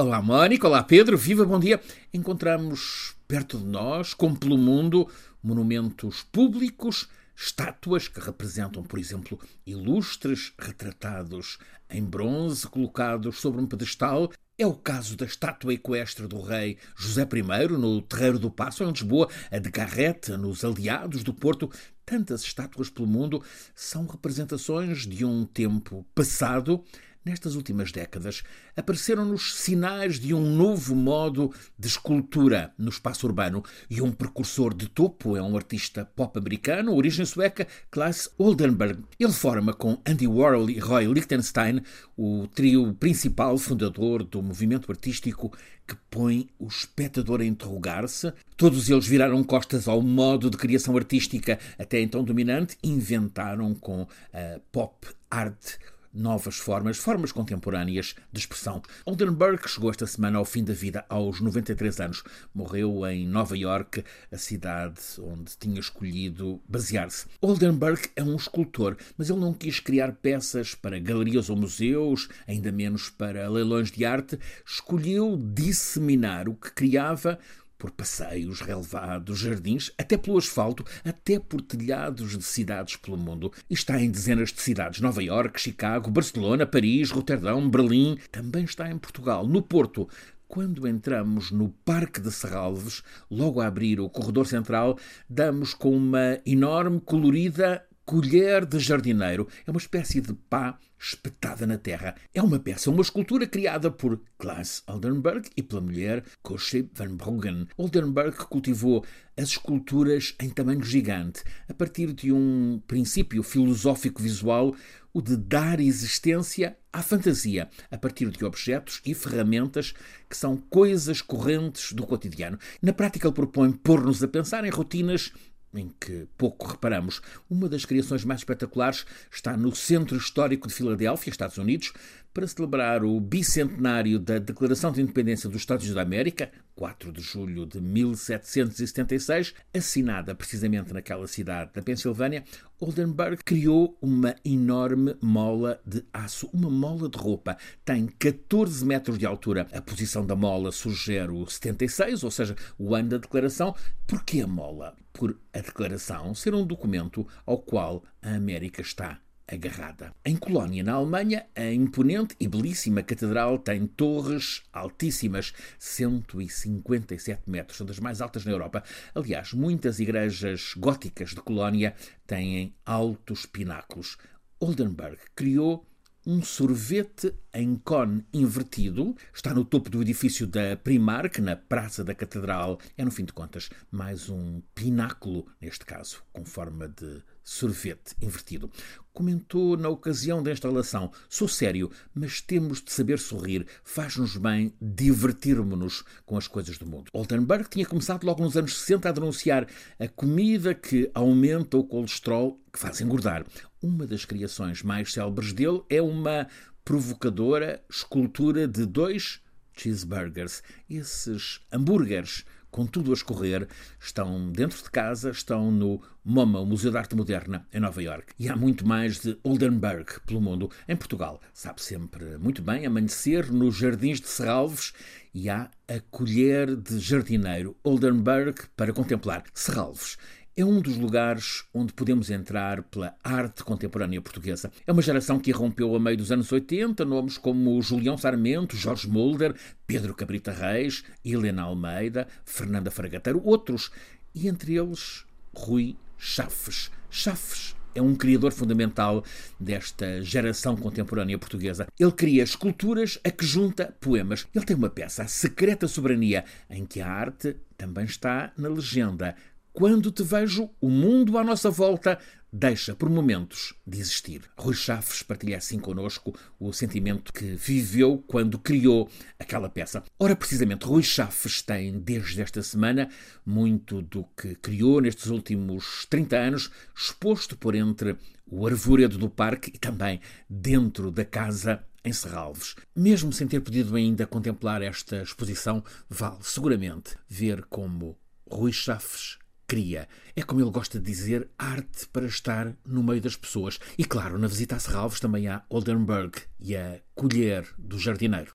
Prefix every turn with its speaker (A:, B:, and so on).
A: Olá, Mónica. Olá, Pedro. Viva, bom dia. Encontramos perto de nós, como pelo mundo, monumentos públicos, estátuas que representam, por exemplo, ilustres retratados em bronze colocados sobre um pedestal. É o caso da estátua equestre do rei José I no Terreiro do Passo, em Lisboa, a de Garreta, nos Aliados do Porto. Tantas estátuas pelo mundo são representações de um tempo passado Nestas últimas décadas, apareceram-nos sinais de um novo modo de escultura no espaço urbano e um precursor de topo é um artista pop americano, origem sueca, Klaas Oldenburg. Ele forma com Andy Warhol e Roy Lichtenstein o trio principal fundador do movimento artístico que põe o espectador a interrogar-se. Todos eles viraram costas ao modo de criação artística até então dominante, inventaram com a pop art novas formas, formas contemporâneas de expressão. Oldenburg chegou esta semana ao fim da vida aos 93 anos. Morreu em Nova York, a cidade onde tinha escolhido basear-se. Oldenburg é um escultor, mas ele não quis criar peças para galerias ou museus, ainda menos para leilões de arte. Escolheu disseminar o que criava por passeios, relevados, jardins, até pelo asfalto, até por telhados de cidades pelo mundo. E está em dezenas de cidades: Nova York, Chicago, Barcelona, Paris, Roterdão, Berlim. Também está em Portugal, no Porto. Quando entramos no Parque de Serralves, logo a abrir o corredor central, damos com uma enorme, colorida colher de jardineiro. É uma espécie de pá espetada na terra. É uma peça, uma escultura criada por Klaas Oldenburg e pela mulher Cosche van Bruggen. Oldenburg cultivou as esculturas em tamanho gigante, a partir de um princípio filosófico visual, o de dar existência à fantasia, a partir de objetos e ferramentas que são coisas correntes do cotidiano. Na prática, ele propõe pôr-nos a pensar em rotinas em que pouco reparamos. Uma das criações mais espetaculares está no Centro Histórico de Filadélfia, Estados Unidos, para celebrar o bicentenário da Declaração de Independência dos Estados Unidos da América, 4 de julho de 1776, assinada precisamente naquela cidade da Pensilvânia, Oldenburg criou uma enorme mola de aço, uma mola de roupa. Tem 14 metros de altura. A posição da mola sugere o 76, ou seja, o ano da declaração. Porquê a mola? Por a declaração ser um documento ao qual a América está agarrada. Em Colónia, na Alemanha, a imponente e belíssima catedral tem torres altíssimas, 157 metros, são das mais altas na Europa. Aliás, muitas igrejas góticas de Colónia têm altos pináculos. Oldenburg criou um sorvete em cone invertido. Está no topo do edifício da Primark, na Praça da Catedral. É, no fim de contas, mais um pináculo, neste caso, com forma de sorvete invertido. Comentou na ocasião da instalação: Sou sério, mas temos de saber sorrir. Faz-nos bem divertirmos-nos com as coisas do mundo. Oldenburg tinha começado logo nos anos 60 a denunciar a comida que aumenta o colesterol, que faz engordar. Uma das criações mais célebres dele é uma provocadora escultura de dois cheeseburgers. Esses hambúrgueres com tudo a escorrer, estão dentro de casa, estão no MoMA, o Museu de Arte Moderna, em Nova York. E há muito mais de Oldenburg pelo mundo. Em Portugal, sabe sempre muito bem amanhecer nos jardins de Serralves e há a colher de jardineiro Oldenburg para contemplar. Serralves é um dos lugares onde podemos entrar pela arte contemporânea portuguesa. É uma geração que irrompeu a meio dos anos 80, nomes como Julião Sarmento, Jorge Mulder, Pedro Cabrita Reis, Helena Almeida, Fernanda Fragateiro, outros, e entre eles Rui Chaves. Chaves é um criador fundamental desta geração contemporânea portuguesa. Ele cria esculturas a que junta poemas. Ele tem uma peça, A Secreta Soberania, em que a arte também está na legenda quando te vejo, o mundo à nossa volta deixa por momentos de existir. Rui Chaves partilha assim connosco o sentimento que viveu quando criou aquela peça. Ora, precisamente, Rui Chaves tem, desde esta semana, muito do que criou nestes últimos 30 anos, exposto por entre o arvoredo do parque e também dentro da casa em Serralves. Mesmo sem ter podido ainda contemplar esta exposição, vale seguramente ver como Rui Chaves cria. É como ele gosta de dizer, arte para estar no meio das pessoas. E claro, na visita a Serralves também há Oldenburg e a colher do jardineiro.